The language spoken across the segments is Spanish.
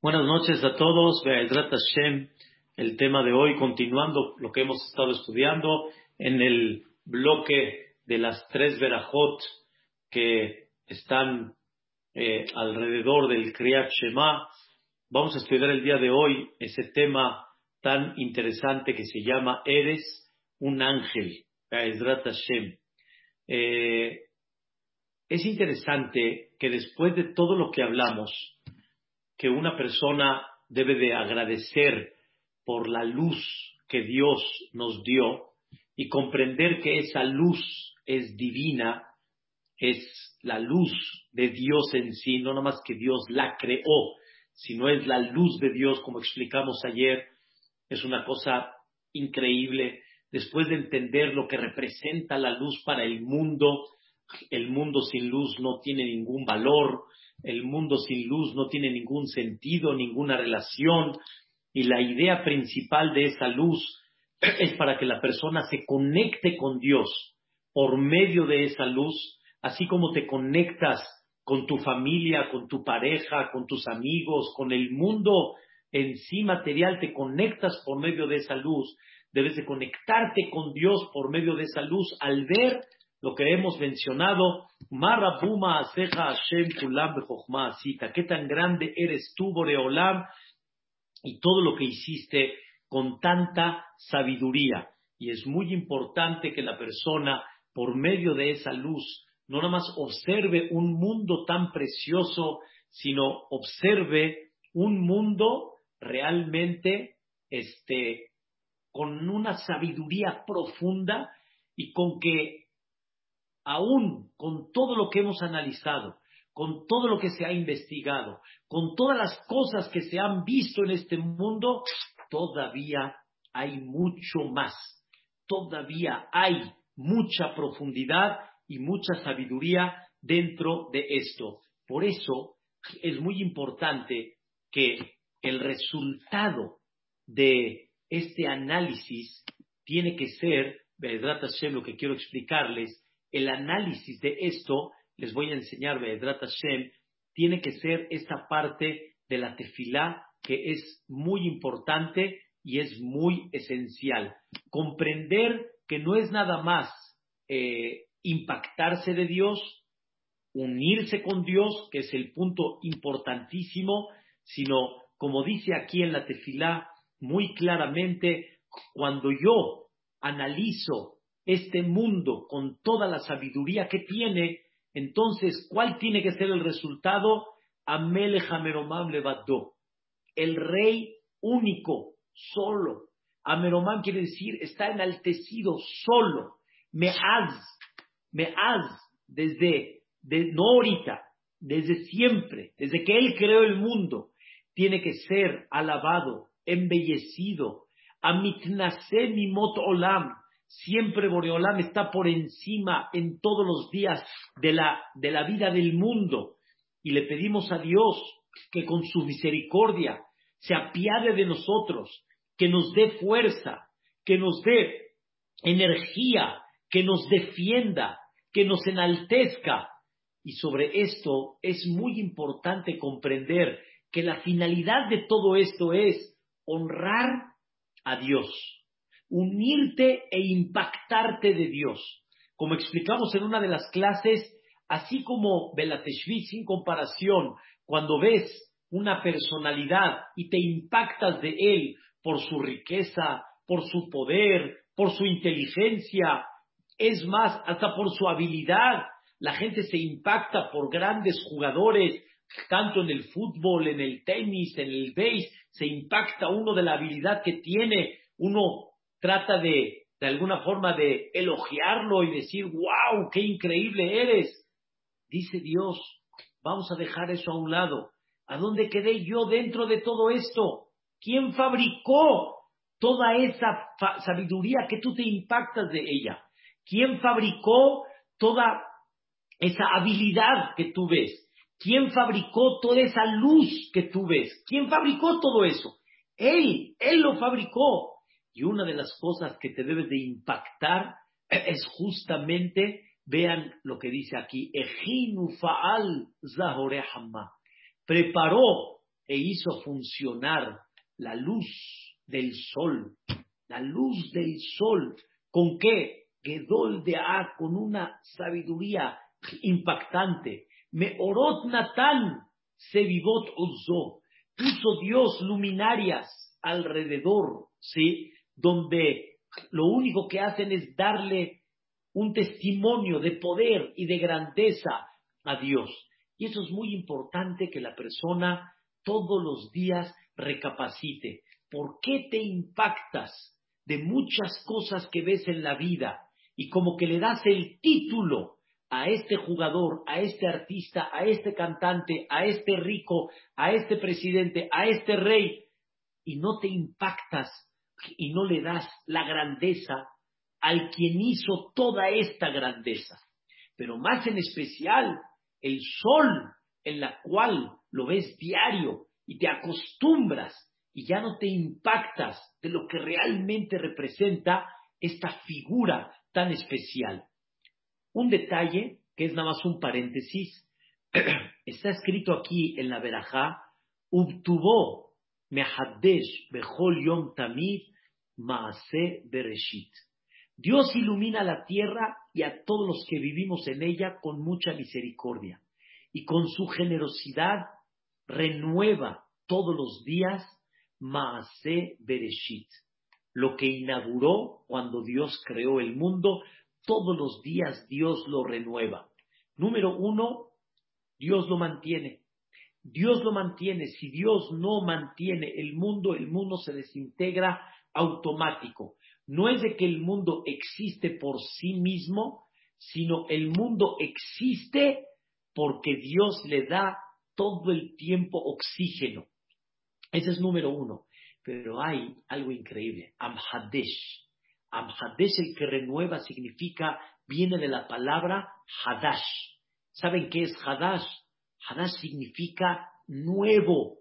Buenas noches a todos. Be'ezrat Hashem, el tema de hoy, continuando lo que hemos estado estudiando en el bloque de las tres verajot que están eh, alrededor del Kriyat Shema. Vamos a estudiar el día de hoy ese tema tan interesante que se llama Eres un ángel. Be'ezrat Hashem. Eh, es interesante que después de todo lo que hablamos, que una persona debe de agradecer por la luz que Dios nos dio y comprender que esa luz es divina, es la luz de Dios en sí, no más que Dios la creó, sino es la luz de Dios, como explicamos ayer, es una cosa increíble. Después de entender lo que representa la luz para el mundo, el mundo sin luz no tiene ningún valor, el mundo sin luz no tiene ningún sentido, ninguna relación, y la idea principal de esa luz es para que la persona se conecte con Dios por medio de esa luz, así como te conectas con tu familia, con tu pareja, con tus amigos, con el mundo en sí material, te conectas por medio de esa luz. Debes de conectarte con Dios por medio de esa luz al ver lo que hemos mencionado, Marabuma Aseja Hashem Kulam Asita, qué tan grande eres tú, Boreolam, y todo lo que hiciste con tanta sabiduría. Y es muy importante que la persona, por medio de esa luz, no nada más observe un mundo tan precioso, sino observe un mundo realmente este, con una sabiduría profunda y con que aún con todo lo que hemos analizado, con todo lo que se ha investigado, con todas las cosas que se han visto en este mundo, todavía hay mucho más, todavía hay mucha profundidad y mucha sabiduría dentro de esto. Por eso es muy importante que el resultado de este análisis tiene que ser, Hashem, lo que quiero explicarles, el análisis de esto, les voy a enseñar, Vedrat Hashem, tiene que ser esta parte de la tefilá que es muy importante y es muy esencial. Comprender que no es nada más eh, impactarse de Dios, unirse con Dios, que es el punto importantísimo, sino, como dice aquí en la tefilá muy claramente, cuando yo analizo este mundo con toda la sabiduría que tiene, entonces, ¿cuál tiene que ser el resultado? Amele Hameromam levadó. El rey único, solo. Ameromam quiere decir, está enaltecido, solo. Meaz, Meaz, desde, no ahorita, desde siempre, desde que él creó el mundo, tiene que ser alabado, embellecido. Amitnase olam, Siempre Boreolam está por encima en todos los días de la, de la vida del mundo. Y le pedimos a Dios que con su misericordia se apiade de nosotros, que nos dé fuerza, que nos dé energía, que nos defienda, que nos enaltezca. Y sobre esto es muy importante comprender que la finalidad de todo esto es honrar a Dios unirte e impactarte de Dios. Como explicamos en una de las clases, así como Belateshvit sin comparación, cuando ves una personalidad y te impactas de él por su riqueza, por su poder, por su inteligencia, es más, hasta por su habilidad. La gente se impacta por grandes jugadores, tanto en el fútbol, en el tenis, en el base, se impacta uno de la habilidad que tiene, uno trata de, de alguna forma, de elogiarlo y decir, wow, qué increíble eres. Dice Dios, vamos a dejar eso a un lado. ¿A dónde quedé yo dentro de todo esto? ¿Quién fabricó toda esa sabiduría que tú te impactas de ella? ¿Quién fabricó toda esa habilidad que tú ves? ¿Quién fabricó toda esa luz que tú ves? ¿Quién fabricó todo eso? Él, Él lo fabricó. Y una de las cosas que te debes de impactar es justamente, vean lo que dice aquí, Ejinu Faal Preparó e hizo funcionar la luz del sol, la luz del sol, ¿con qué? Gedol de A, con una sabiduría impactante. Me orot Natán, Sevivot Ozo, puso Dios luminarias alrededor, ¿sí? Donde lo único que hacen es darle un testimonio de poder y de grandeza a Dios. Y eso es muy importante que la persona todos los días recapacite. ¿Por qué te impactas de muchas cosas que ves en la vida y como que le das el título a este jugador, a este artista, a este cantante, a este rico, a este presidente, a este rey, y no te impactas y no le das la grandeza al quien hizo toda esta grandeza. Pero más en especial, el sol en la cual lo ves diario y te acostumbras y ya no te impactas de lo que realmente representa esta figura tan especial. Un detalle, que es nada más un paréntesis, está escrito aquí en la verajá, Ubtubo mehadesh bechol yom tamid maase bereshit. Dios ilumina la tierra y a todos los que vivimos en ella con mucha misericordia y con su generosidad renueva todos los días Maase Bereshit, lo que inauguró cuando Dios creó el mundo, todos los días Dios lo renueva. Número uno, Dios lo mantiene. Dios lo mantiene. Si Dios no mantiene el mundo, el mundo se desintegra automático. No es de que el mundo existe por sí mismo, sino el mundo existe porque Dios le da todo el tiempo oxígeno. Ese es número uno. Pero hay algo increíble. Amhadesh. Amhadesh, el que renueva, significa, viene de la palabra Hadash. ¿Saben qué es Hadash? Hadash significa nuevo.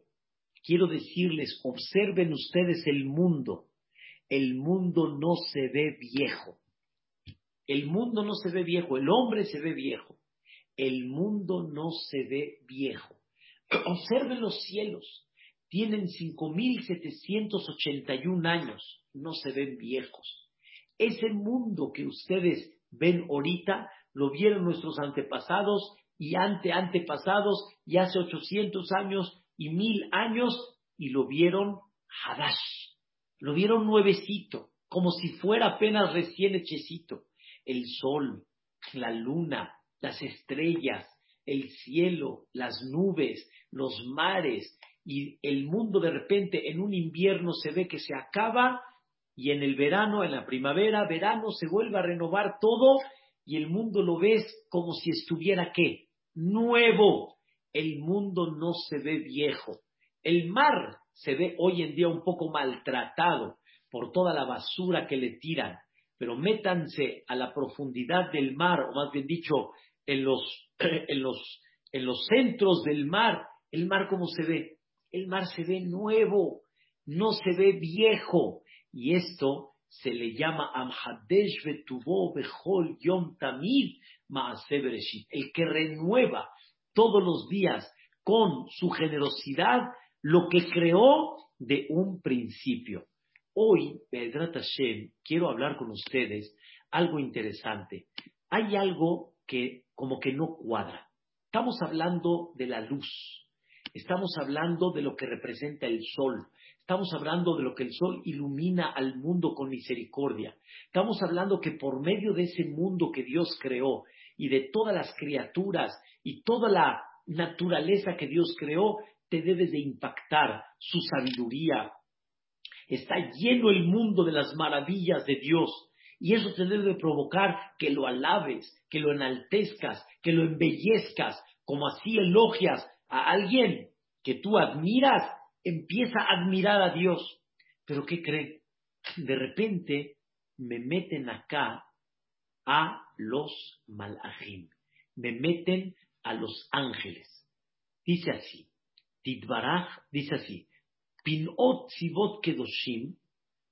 Quiero decirles, observen ustedes el mundo. El mundo no se ve viejo. El mundo no se ve viejo, el hombre se ve viejo. El mundo no se ve viejo. Observen los cielos tienen 5.781 años, no se ven viejos. Ese mundo que ustedes ven ahorita, lo vieron nuestros antepasados y ante antepasados y hace 800 años y mil años y lo vieron Hadash, lo vieron nuevecito, como si fuera apenas recién hechecito. El sol, la luna, las estrellas, el cielo, las nubes, los mares, y el mundo de repente en un invierno se ve que se acaba y en el verano, en la primavera, verano se vuelve a renovar todo y el mundo lo ves como si estuviera qué? Nuevo. El mundo no se ve viejo. El mar se ve hoy en día un poco maltratado por toda la basura que le tiran, pero métanse a la profundidad del mar, o más bien dicho, en los, en los, en los centros del mar, el mar como se ve, el mar se ve nuevo, no se ve viejo. Y esto se le llama Amhadesh Betubo Bechol Yom Tamid el que renueva todos los días con su generosidad lo que creó de un principio. Hoy, Bedrat Hashem, quiero hablar con ustedes algo interesante. Hay algo que como que no cuadra. Estamos hablando de la luz. Estamos hablando de lo que representa el sol. Estamos hablando de lo que el sol ilumina al mundo con misericordia. Estamos hablando que por medio de ese mundo que Dios creó y de todas las criaturas y toda la naturaleza que Dios creó, te debes de impactar su sabiduría. Está lleno el mundo de las maravillas de Dios. Y eso te debe de provocar que lo alabes, que lo enaltezcas, que lo embellezcas, como así elogias a alguien que tú admiras, empieza a admirar a Dios. Pero ¿qué creen? De repente me meten acá a los malajim, me meten a los ángeles. Dice así, Tidbaraj dice así, Pinot Sivot Kedoshim,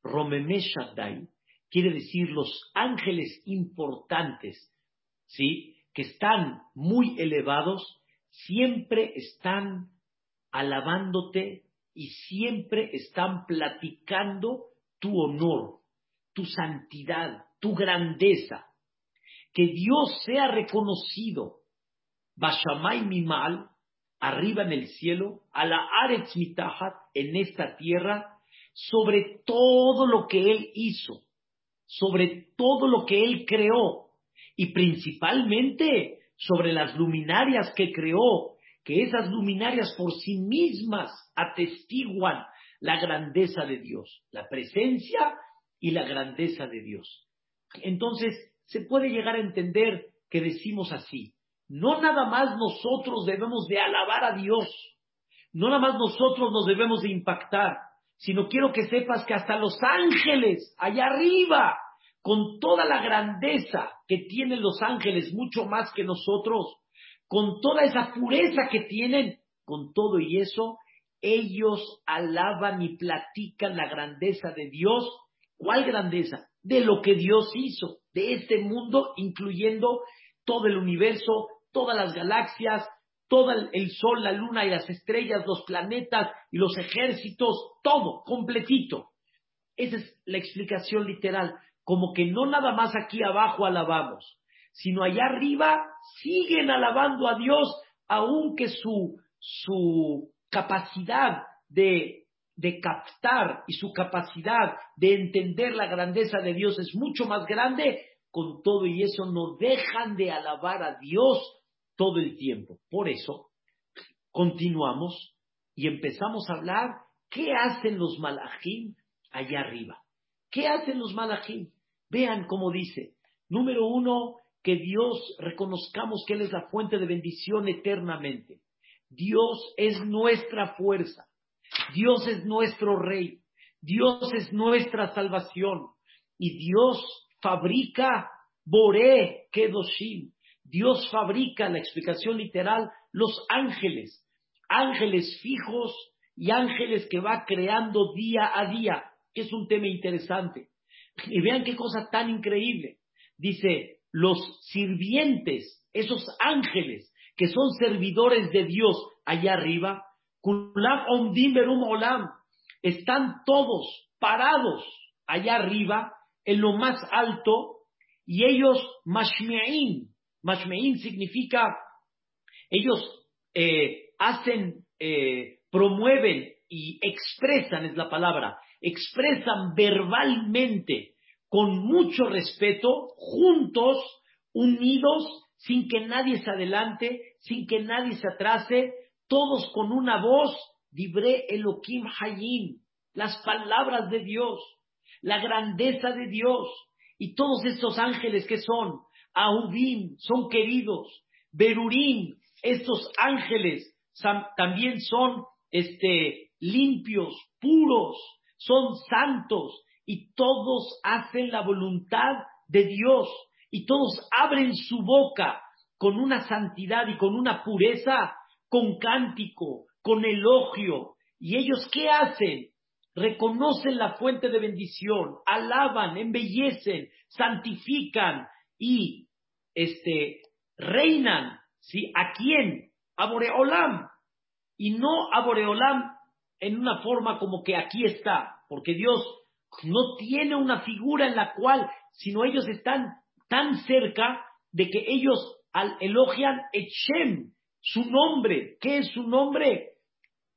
Romeme Shaddai, quiere decir los ángeles importantes, ¿sí? Que están muy elevados, siempre están alabándote y siempre están platicando tu honor, tu santidad, tu grandeza. Que Dios sea reconocido, Bashamay Mimal, arriba en el cielo, a la Aretz Mitahat, en esta tierra, sobre todo lo que Él hizo, sobre todo lo que Él creó, y principalmente sobre las luminarias que creó, que esas luminarias por sí mismas atestiguan la grandeza de Dios, la presencia y la grandeza de Dios. Entonces, se puede llegar a entender que decimos así, no nada más nosotros debemos de alabar a Dios, no nada más nosotros nos debemos de impactar, sino quiero que sepas que hasta los ángeles, allá arriba, con toda la grandeza que tienen los ángeles, mucho más que nosotros, con toda esa pureza que tienen, con todo y eso, ellos alaban y platican la grandeza de Dios. ¿Cuál grandeza? De lo que Dios hizo, de este mundo, incluyendo todo el universo, todas las galaxias, todo el sol, la luna y las estrellas, los planetas y los ejércitos, todo, completito. Esa es la explicación literal, como que no nada más aquí abajo alabamos, sino allá arriba siguen alabando a Dios, aunque su, su capacidad de, de captar y su capacidad de entender la grandeza de Dios es mucho más grande, con todo y eso no dejan de alabar a Dios todo el tiempo. Por eso, continuamos y empezamos a hablar qué hacen los malajim allá arriba. ¿Qué hacen los malajim? Vean cómo dice. Número uno, que Dios reconozcamos que Él es la fuente de bendición eternamente. Dios es nuestra fuerza. Dios es nuestro rey. Dios es nuestra salvación. Y Dios fabrica Boré Kedoshim. Dios fabrica, la explicación literal, los ángeles. Ángeles fijos y ángeles que va creando día a día. Es un tema interesante. Y vean qué cosa tan increíble. Dice, los sirvientes, esos ángeles que son servidores de Dios allá arriba, están todos parados allá arriba, en lo más alto, y ellos, mashme'in, mashme'in significa, ellos eh, hacen, eh, promueven y expresan, es la palabra, expresan verbalmente con mucho respeto, juntos, unidos, sin que nadie se adelante, sin que nadie se atrase, todos con una voz, dibré Elohim Hayim, las palabras de Dios, la grandeza de Dios, y todos estos ángeles que son, Ahubim, son queridos, Berurim, estos ángeles también son este, limpios, puros, son santos, y todos hacen la voluntad de Dios y todos abren su boca con una santidad y con una pureza, con cántico, con elogio. ¿Y ellos qué hacen? Reconocen la fuente de bendición, alaban, embellecen, santifican y este, reinan. ¿sí? ¿A quién? A Boreolam. Y no a Boreolam en una forma como que aquí está, porque Dios no tiene una figura en la cual, sino ellos están tan cerca de que ellos al, elogian Echem, su nombre. ¿Qué es su nombre?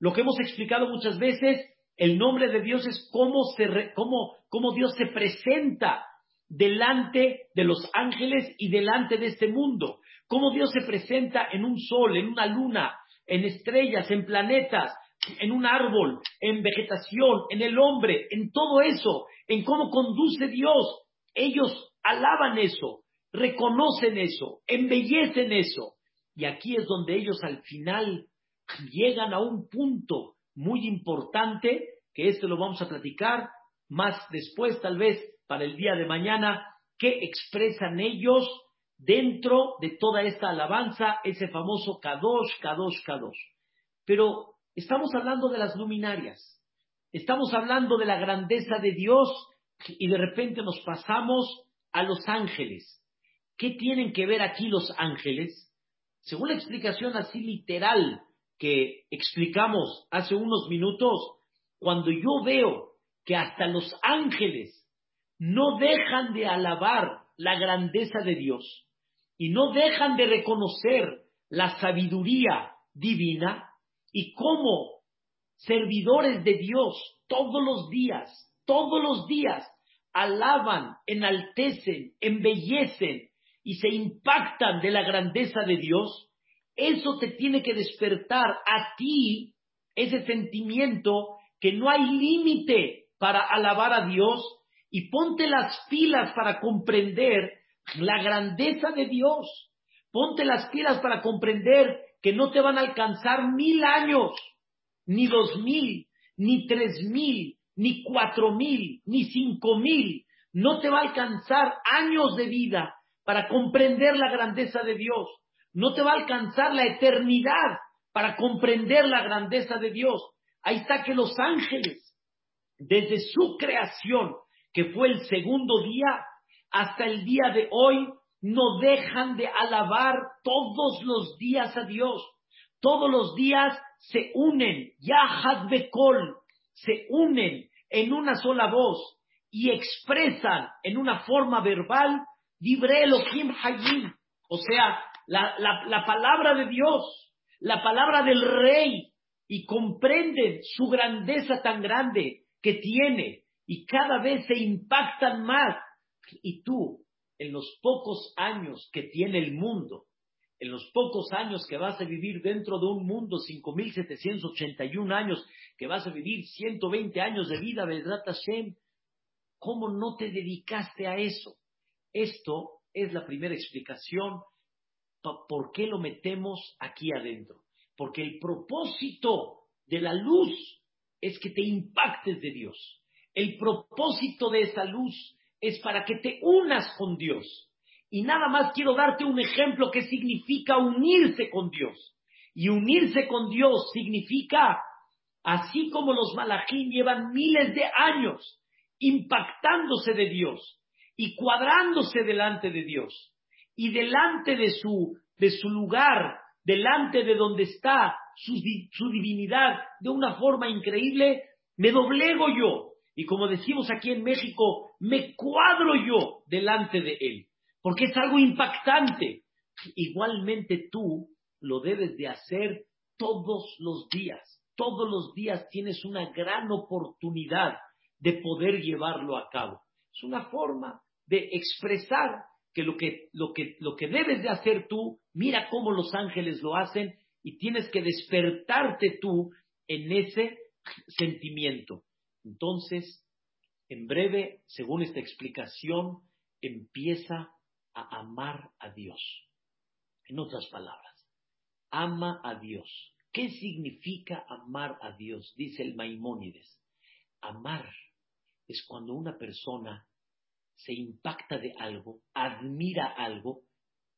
Lo que hemos explicado muchas veces, el nombre de Dios es cómo, se cómo, cómo Dios se presenta delante de los ángeles y delante de este mundo. Cómo Dios se presenta en un sol, en una luna, en estrellas, en planetas, en un árbol, en vegetación, en el hombre, en todo eso, en cómo conduce Dios. Ellos alaban eso, reconocen eso, embellecen eso. Y aquí es donde ellos al final llegan a un punto muy importante, que este lo vamos a platicar más después, tal vez para el día de mañana, que expresan ellos dentro de toda esta alabanza, ese famoso Kadosh, Kadosh, Kadosh. Pero Estamos hablando de las luminarias, estamos hablando de la grandeza de Dios y de repente nos pasamos a los ángeles. ¿Qué tienen que ver aquí los ángeles? Según la explicación así literal que explicamos hace unos minutos, cuando yo veo que hasta los ángeles no dejan de alabar la grandeza de Dios y no dejan de reconocer la sabiduría divina y cómo servidores de Dios todos los días, todos los días alaban, enaltecen, embellecen y se impactan de la grandeza de Dios, eso te tiene que despertar a ti ese sentimiento que no hay límite para alabar a Dios y ponte las pilas para comprender la grandeza de Dios. Ponte las pilas para comprender que no te van a alcanzar mil años, ni dos mil, ni tres mil, ni cuatro mil, ni cinco mil. No te va a alcanzar años de vida para comprender la grandeza de Dios. No te va a alcanzar la eternidad para comprender la grandeza de Dios. Ahí está que los ángeles, desde su creación, que fue el segundo día, hasta el día de hoy, no dejan de alabar todos los días a Dios. Todos los días se unen, Yahad Bekol, se unen en una sola voz y expresan en una forma verbal Dibre Elohim Hayim, o sea, la, la palabra de Dios, la palabra del Rey, y comprenden su grandeza tan grande que tiene y cada vez se impactan más. Y tú, en los pocos años que tiene el mundo, en los pocos años que vas a vivir dentro de un mundo, 5.781 años, que vas a vivir 120 años de vida, Vedrat Hashem, ¿cómo no te dedicaste a eso? Esto es la primera explicación por qué lo metemos aquí adentro. Porque el propósito de la luz es que te impactes de Dios. El propósito de esa luz es para que te unas con Dios. Y nada más quiero darte un ejemplo que significa unirse con Dios. Y unirse con Dios significa, así como los malajín llevan miles de años impactándose de Dios y cuadrándose delante de Dios y delante de su, de su lugar, delante de donde está su, su divinidad de una forma increíble, me doblego yo. Y como decimos aquí en México, me cuadro yo delante de Él porque es algo impactante. Igualmente tú lo debes de hacer todos los días. Todos los días tienes una gran oportunidad de poder llevarlo a cabo. Es una forma de expresar que lo que, lo que, lo que debes de hacer tú, mira cómo los ángeles lo hacen y tienes que despertarte tú en ese sentimiento. Entonces, en breve, según esta explicación, empieza a amar a Dios. En otras palabras, ama a Dios. ¿Qué significa amar a Dios? Dice el Maimónides. Amar es cuando una persona se impacta de algo, admira algo,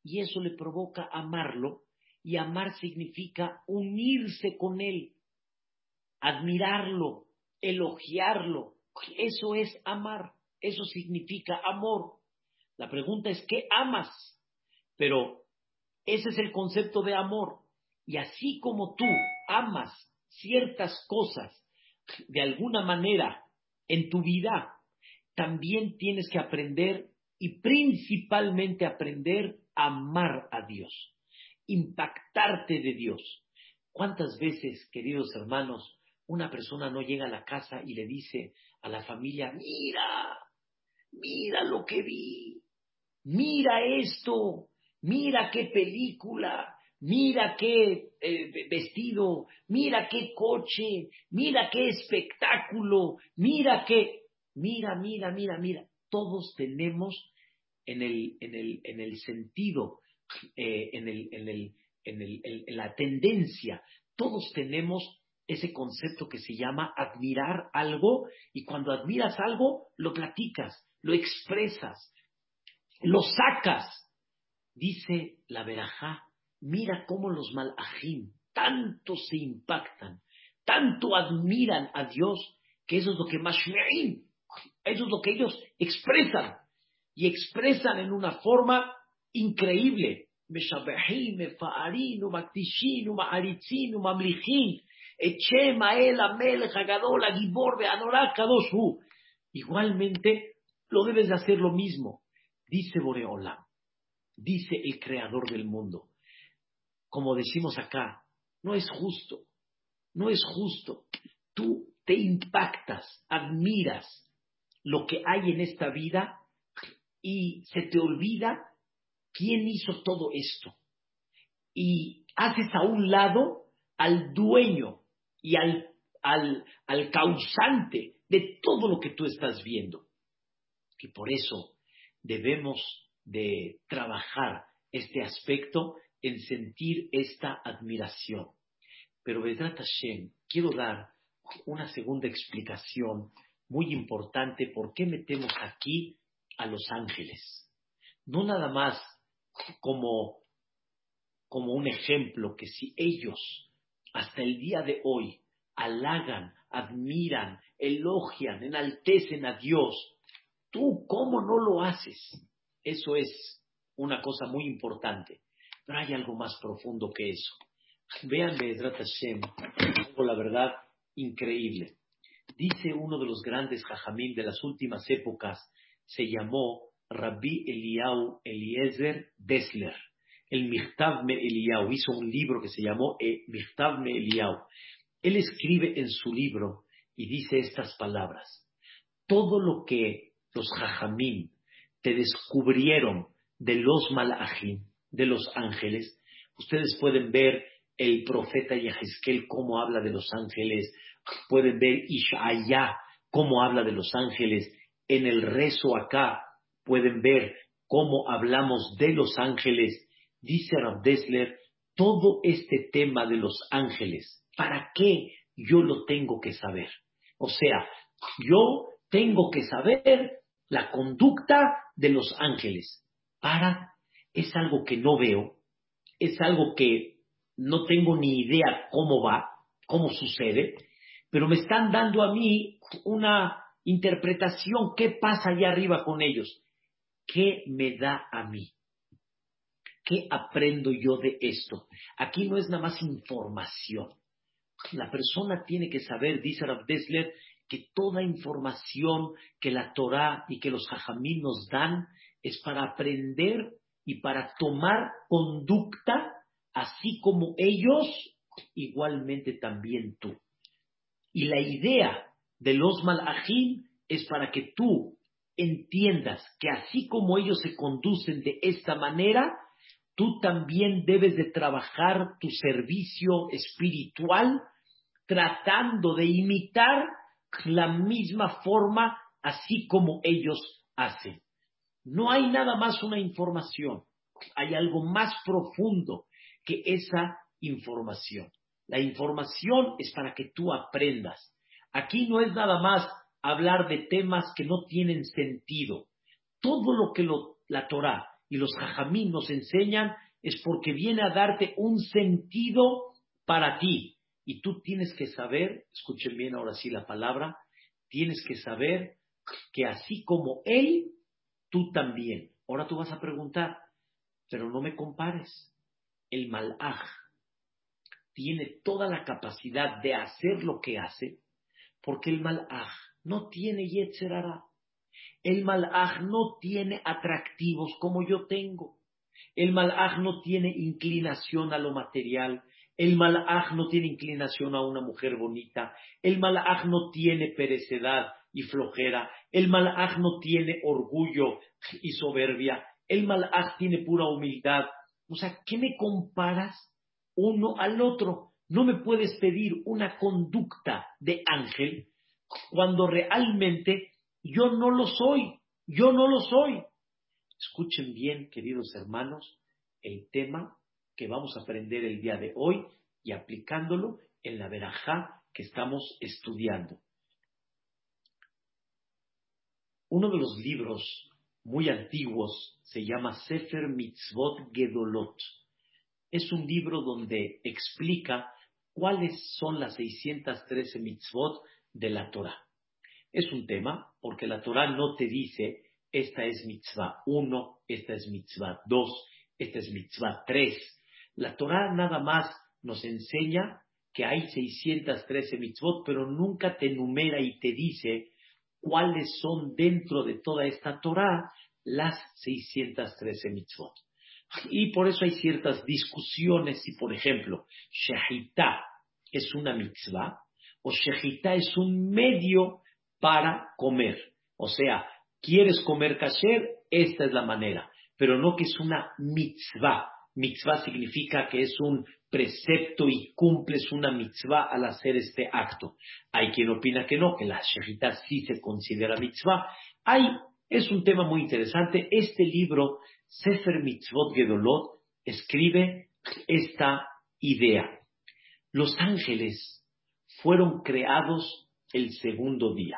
y eso le provoca amarlo, y amar significa unirse con él, admirarlo, elogiarlo. Eso es amar, eso significa amor. La pregunta es, ¿qué amas? Pero ese es el concepto de amor. Y así como tú amas ciertas cosas de alguna manera en tu vida, también tienes que aprender y principalmente aprender a amar a Dios, impactarte de Dios. ¿Cuántas veces, queridos hermanos, una persona no llega a la casa y le dice a la familia, mira, mira lo que vi, mira esto, mira qué película, mira qué eh, vestido, mira qué coche, mira qué espectáculo, mira qué, mira, mira, mira, mira, todos tenemos en el, en el, en el sentido, eh, en, el, en, el, en, el, en la tendencia, todos tenemos ese concepto que se llama admirar algo y cuando admiras algo lo platicas, lo expresas, lo sacas. Dice la verajá, mira cómo los malajim tanto se impactan, tanto admiran a Dios, que eso es lo que mashme'in, eso es lo que ellos expresan. Y expresan en una forma increíble. Igualmente, lo debes de hacer lo mismo. Dice Boreolam, dice el creador del mundo. Como decimos acá, no es justo, no es justo. Tú te impactas, admiras, lo que hay en esta vida y se te olvida quién hizo todo esto. Y haces a un lado al dueño y al, al, al causante de todo lo que tú estás viendo. Y por eso debemos de trabajar este aspecto en sentir esta admiración. Pero Vedrat Hashem, quiero dar una segunda explicación muy importante por qué metemos aquí a los ángeles. No nada más como, como un ejemplo que si ellos hasta el día de hoy halagan, admiran, elogian, enaltecen a Dios, tú cómo no lo haces. Eso es una cosa muy importante. Pero hay algo más profundo que eso. Vean Hashem, algo la verdad increíble. Dice uno de los grandes jajamim de las últimas épocas, se llamó Rabbi Eliau Eliezer Dessler. El Michtav Me Eliau hizo un libro que se llamó eh, Michtav Me Eliau. Él escribe en su libro y dice estas palabras. Todo lo que los jajamim te descubrieron de los malajim, de los ángeles, ustedes pueden ver el profeta Yahezkel cómo habla de los ángeles, pueden ver Ishaya cómo habla de los ángeles, en el rezo acá pueden ver cómo hablamos de los ángeles, dice Rav Dessler, todo este tema de los ángeles, ¿para qué yo lo tengo que saber? O sea, yo tengo que saber la conducta de los ángeles. Para, es algo que no veo, es algo que no tengo ni idea cómo va, cómo sucede, pero me están dando a mí una interpretación, qué pasa allá arriba con ellos. ¿Qué me da a mí? ¿Qué aprendo yo de esto? Aquí no es nada más información. La persona tiene que saber, dice Rav que toda información que la Torah y que los hajamim nos dan es para aprender y para tomar conducta, así como ellos, igualmente también tú. Y la idea de los malajim es para que tú entiendas que así como ellos se conducen de esta manera, tú también debes de trabajar tu servicio espiritual tratando de imitar la misma forma así como ellos hacen. No hay nada más una información, hay algo más profundo que esa información. La información es para que tú aprendas. Aquí no es nada más hablar de temas que no tienen sentido. Todo lo que la Torah y los jajamín nos enseñan es porque viene a darte un sentido para ti. Y tú tienes que saber, escuchen bien ahora sí la palabra, tienes que saber que así como Él, tú también. Ahora tú vas a preguntar, pero no me compares. El malaj tiene toda la capacidad de hacer lo que hace, porque el malaj no tiene yetzerara. El malaj no tiene atractivos como yo tengo. El malaj no tiene inclinación a lo material. El malaj no tiene inclinación a una mujer bonita. El malaj no tiene perecedad y flojera. El malaj no tiene orgullo y soberbia. El malaj tiene pura humildad. O sea, ¿qué me comparas uno al otro? No me puedes pedir una conducta de ángel cuando realmente yo no lo soy. Yo no lo soy. Escuchen bien, queridos hermanos, el tema que vamos a aprender el día de hoy y aplicándolo en la verajá que estamos estudiando. Uno de los libros muy antiguos se llama Sefer Mitzvot Gedolot. Es un libro donde explica cuáles son las 613 mitzvot de la Torah. Es un tema porque la Torah no te dice esta es mitzvah 1, esta es mitzvah 2, Esta es mitzvah 3. La Torah nada más nos enseña que hay 613 mitzvot, pero nunca te enumera y te dice cuáles son dentro de toda esta Torah las 613 mitzvot. Y por eso hay ciertas discusiones si, por ejemplo, Shehita es una mitzvah o Shehita es un medio para comer. O sea, quieres comer kasher, esta es la manera, pero no que es una mitzvah. Mitzvah significa que es un precepto y cumples una mitzvah al hacer este acto. Hay quien opina que no, que la shehita sí se considera mitzvah. Hay, es un tema muy interesante. Este libro, Sefer Mitzvot Gedolot, escribe esta idea. Los ángeles fueron creados el segundo día.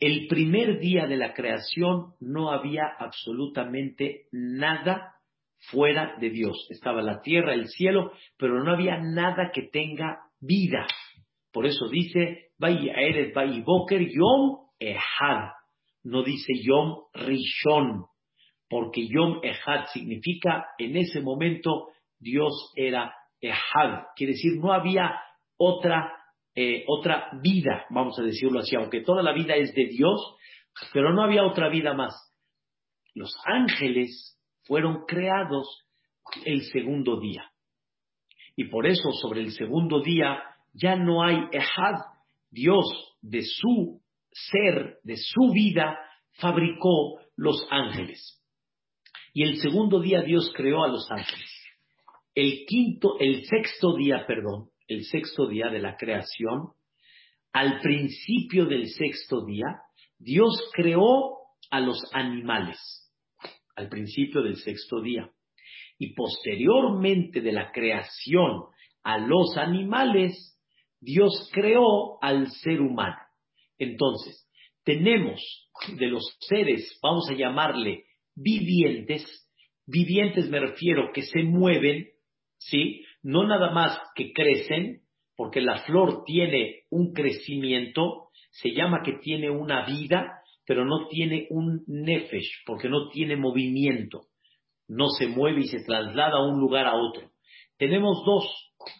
El primer día de la creación no había absolutamente nada fuera de Dios. Estaba la tierra, el cielo, pero no había nada que tenga vida. Por eso dice, Eres Boker Yom Ehad. No dice Yom Rishon, porque Yom Ehad significa en ese momento Dios era Ehad. Quiere decir, no había otra, eh, otra vida, vamos a decirlo así, aunque toda la vida es de Dios, pero no había otra vida más. Los ángeles fueron creados el segundo día. Y por eso sobre el segundo día ya no hay Ehad. Dios de su ser, de su vida, fabricó los ángeles. Y el segundo día Dios creó a los ángeles. El quinto, el sexto día, perdón, el sexto día de la creación, al principio del sexto día, Dios creó a los animales al principio del sexto día. Y posteriormente de la creación a los animales, Dios creó al ser humano. Entonces, tenemos de los seres, vamos a llamarle vivientes, vivientes me refiero que se mueven, ¿sí? No nada más que crecen, porque la flor tiene un crecimiento, se llama que tiene una vida, pero no tiene un nefesh, porque no tiene movimiento, no se mueve y se traslada a un lugar a otro. Tenemos dos,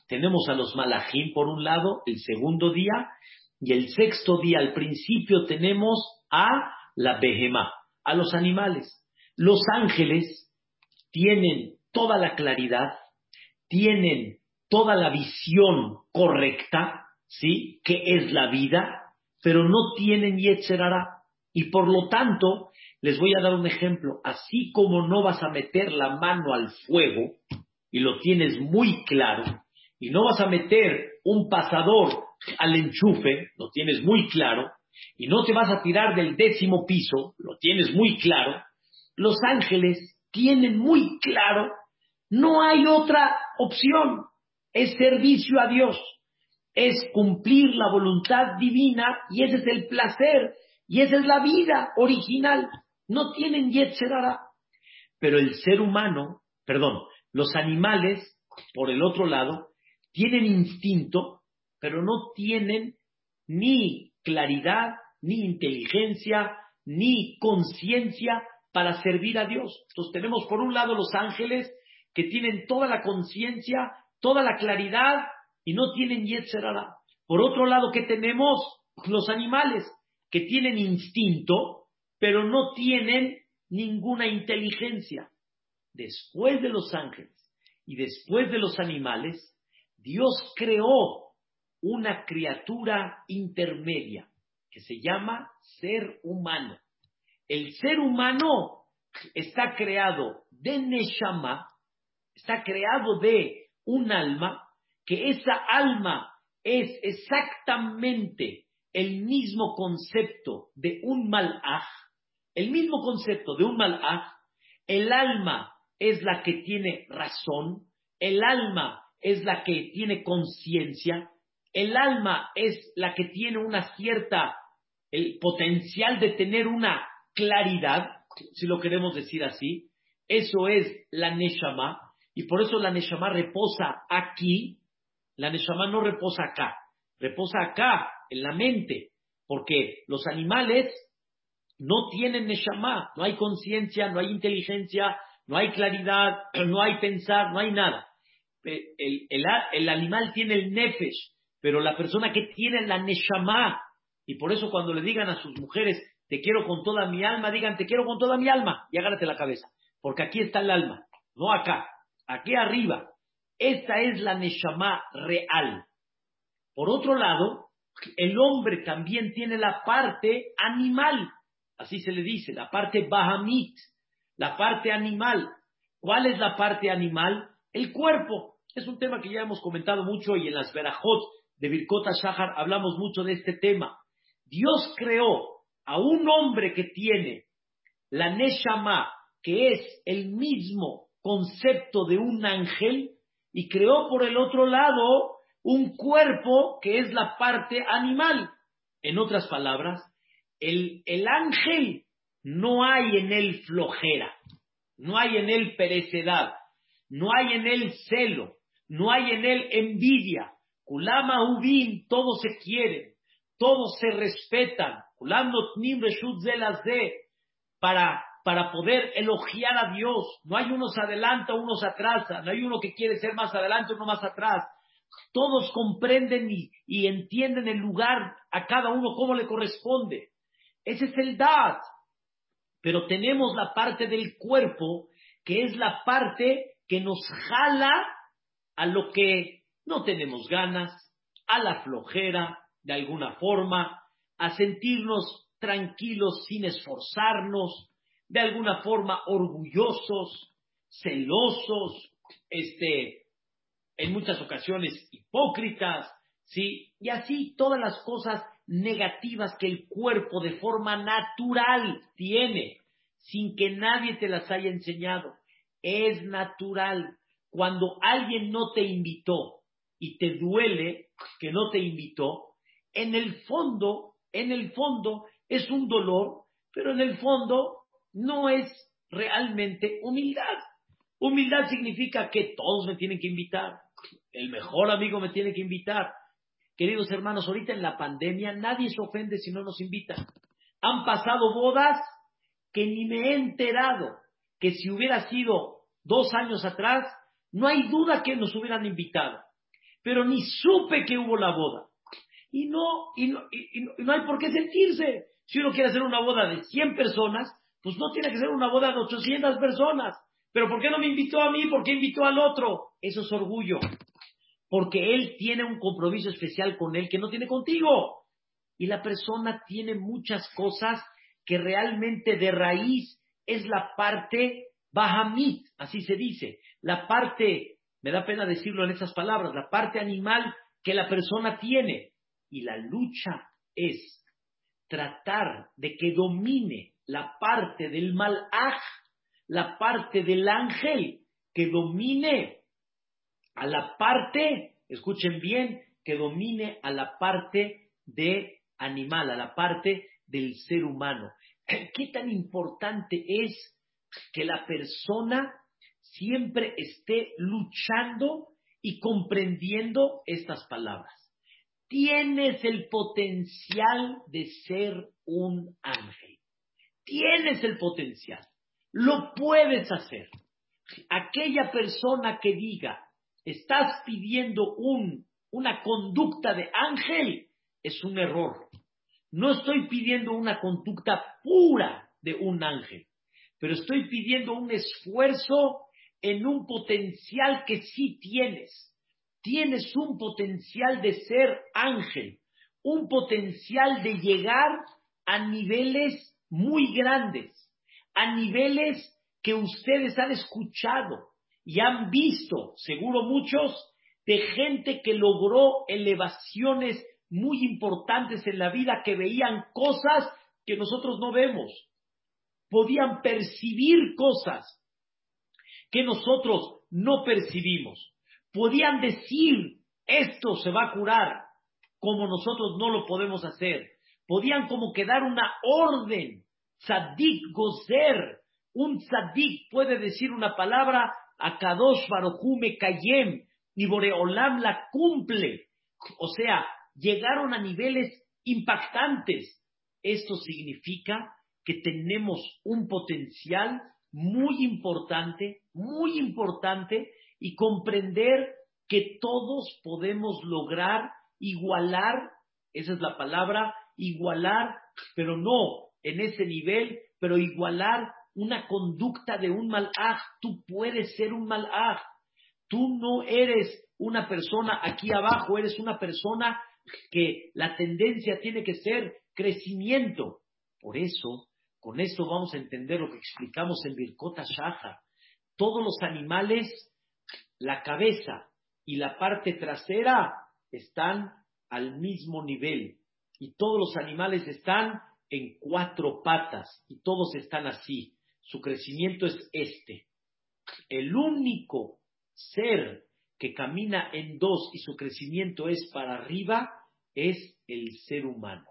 tenemos a los malajim por un lado, el segundo día, y el sexto día al principio tenemos a la behemá, a los animales. Los ángeles tienen toda la claridad, tienen toda la visión correcta, ¿sí? Que es la vida, pero no tienen yetzerara. Y por lo tanto, les voy a dar un ejemplo. Así como no vas a meter la mano al fuego, y lo tienes muy claro, y no vas a meter un pasador al enchufe, lo tienes muy claro, y no te vas a tirar del décimo piso, lo tienes muy claro, los ángeles tienen muy claro, no hay otra opción, es servicio a Dios, es cumplir la voluntad divina y ese es el placer y esa es la vida original. No tienen Yetzerara. Pero el ser humano, perdón, los animales, por el otro lado, tienen instinto, pero no tienen ni claridad, ni inteligencia, ni conciencia para servir a Dios. Entonces tenemos por un lado los ángeles que tienen toda la conciencia, toda la claridad y no tienen Yetzerara. Por otro lado, ¿qué tenemos? Los animales que tienen instinto, pero no tienen ninguna inteligencia. Después de los ángeles y después de los animales, Dios creó una criatura intermedia que se llama ser humano. El ser humano está creado de Neshama, está creado de un alma, que esa alma es exactamente el mismo concepto de un malaj, el mismo concepto de un malaj, el alma es la que tiene razón, el alma es la que tiene conciencia, el alma es la que tiene una cierta, el potencial de tener una claridad, si lo queremos decir así, eso es la Neshama, y por eso la Neshama reposa aquí, la Neshama no reposa acá, reposa acá, en la mente, porque los animales no tienen neshama, no hay conciencia, no hay inteligencia, no hay claridad, no hay pensar, no hay nada. El, animal tiene el nefesh, pero la persona que tiene la neshama, y por eso cuando le digan a sus mujeres, te quiero con toda mi alma, digan, te quiero con toda mi alma, y agárrate la cabeza, porque aquí está el alma, no acá, aquí arriba. Esta es la neshama real. Por otro lado, el hombre también tiene la parte animal, así se le dice, la parte bahamit, la parte animal. ¿Cuál es la parte animal? El cuerpo. Es un tema que ya hemos comentado mucho y en las verajot de Birkota Shahar hablamos mucho de este tema. Dios creó a un hombre que tiene la Neshama, que es el mismo concepto de un ángel, y creó por el otro lado un cuerpo que es la parte animal. En otras palabras, el, el ángel no hay en él flojera, no hay en él perecedad, no hay en él celo, no hay en él envidia. Kulama Ubin, todos se quieren, todos se respetan. Para, para poder elogiar a Dios. No hay unos adelanta, unos atrás, no hay uno que quiere ser más adelante, uno más atrás. Todos comprenden y, entienden el lugar a cada uno como le corresponde. Ese es el Dad. Pero tenemos la parte del cuerpo que es la parte que nos jala a lo que no tenemos ganas, a la flojera, de alguna forma, a sentirnos tranquilos sin esforzarnos, de alguna forma orgullosos, celosos, este, en muchas ocasiones hipócritas, ¿sí? Y así todas las cosas negativas que el cuerpo de forma natural tiene, sin que nadie te las haya enseñado. Es natural. Cuando alguien no te invitó y te duele que no te invitó, en el fondo, en el fondo es un dolor, pero en el fondo no es realmente humildad. Humildad significa que todos me tienen que invitar, el mejor amigo me tiene que invitar. Queridos hermanos, ahorita en la pandemia nadie se ofende si no nos invita. Han pasado bodas que ni me he enterado que si hubiera sido dos años atrás, no hay duda que nos hubieran invitado. Pero ni supe que hubo la boda. Y no, y no, y no hay por qué sentirse. Si uno quiere hacer una boda de 100 personas, pues no tiene que ser una boda de 800 personas. Pero ¿por qué no me invitó a mí? ¿Por qué invitó al otro? Eso es orgullo porque él tiene un compromiso especial con él que no tiene contigo. Y la persona tiene muchas cosas que realmente de raíz es la parte bahamit, así se dice, la parte, me da pena decirlo en esas palabras, la parte animal que la persona tiene. Y la lucha es tratar de que domine la parte del malaj, la parte del ángel, que domine a la parte, escuchen bien, que domine a la parte de animal, a la parte del ser humano. ¿Qué tan importante es que la persona siempre esté luchando y comprendiendo estas palabras? Tienes el potencial de ser un ángel. Tienes el potencial. Lo puedes hacer. Aquella persona que diga, estás pidiendo una conducta de ángel, es un error. No estoy pidiendo una conducta pura de un ángel, pero estoy pidiendo un esfuerzo en un potencial que sí tienes. Tienes un potencial de ser ángel, un potencial de llegar a niveles muy grandes, a niveles que ustedes han escuchado, y han visto, seguro muchos, de gente que logró elevaciones muy importantes en la vida, que veían cosas que nosotros no vemos. Podían percibir cosas que nosotros no percibimos. Podían decir, esto se va a curar, como nosotros no lo podemos hacer. Podían como que dar una orden. Tzadik gozer. Un tzadik puede decir una palabra Akadosh Barujume Kayem y Boreolam la cumple. O sea, llegaron a niveles impactantes. Esto significa que tenemos un potencial muy importante, muy importante, y comprender que todos podemos lograr igualar, esa es la palabra, igualar, pero no en ese nivel, pero igualar una conducta de un malaj. Tú puedes ser un malaj. Tú no eres una persona aquí abajo, eres una persona que la tendencia tiene que ser crecimiento. Por eso, con esto vamos a entender lo que explicamos en Birkota Shaha. Todos los animales, la cabeza y la parte trasera están al mismo nivel. Y todos los animales están en cuatro patas y todos están así. Su crecimiento es este. El único ser que camina en dos y su crecimiento es para arriba es el ser humano.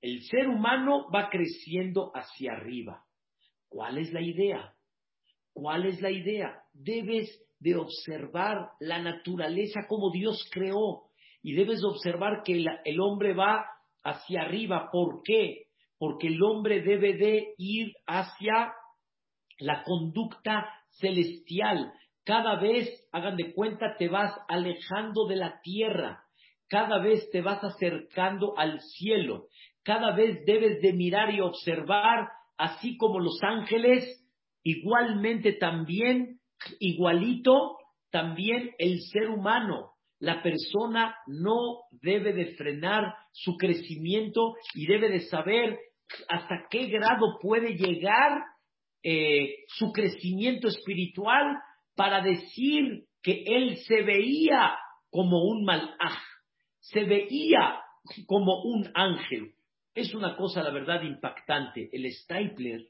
El ser humano va creciendo hacia arriba. ¿Cuál es la idea? ¿Cuál es la idea? Debes de observar la naturaleza como Dios creó y debes de observar que el hombre va hacia arriba. ¿Por qué? Porque el hombre debe de ir hacia la conducta celestial. Cada vez, hagan de cuenta, te vas alejando de la tierra. Cada vez te vas acercando al cielo. Cada vez debes de mirar y observar, así como los ángeles, igualmente también, igualito, también el ser humano. La persona no debe de frenar su crecimiento y debe de saber hasta qué grado puede llegar eh, su crecimiento espiritual para decir que él se veía como un malaj, se veía como un ángel. Es una cosa, la verdad, impactante. El Stapler,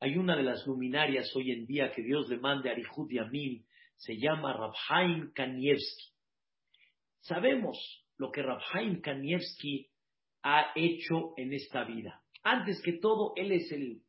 hay una de las luminarias hoy en día que Dios le mande a Arihud Yamim, se llama Rabhaim Kanievski. Sabemos lo que Rabhaim Kanievski ha hecho en esta vida. Antes que todo, él es el,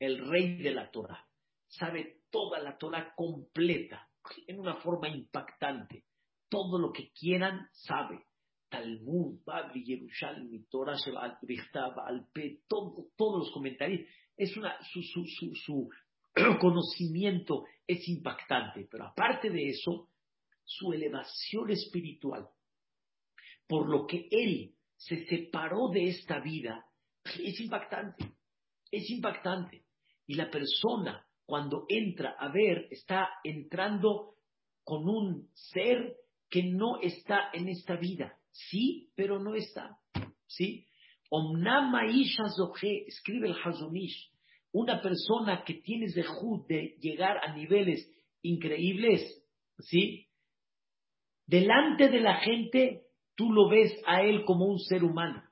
el rey de la Torah. Sabe toda la Torah completa, en una forma impactante. Todo lo que quieran, sabe. Talmud, Babli, Yerushalmi, Torah, Alpe, todo, todos los comentarios. Es una, su, su, su, su conocimiento es impactante, pero aparte de eso, su elevación espiritual, por lo que él se separó de esta vida, es impactante, es impactante. Y la persona cuando entra a ver, está entrando con un ser que no está en esta vida. Sí, pero no está. ¿Sí? Omnama Isha escribe el Hazonish, una persona que tiene zehut de llegar a niveles increíbles, ¿sí? Delante de la gente, tú lo ves a él como un ser humano,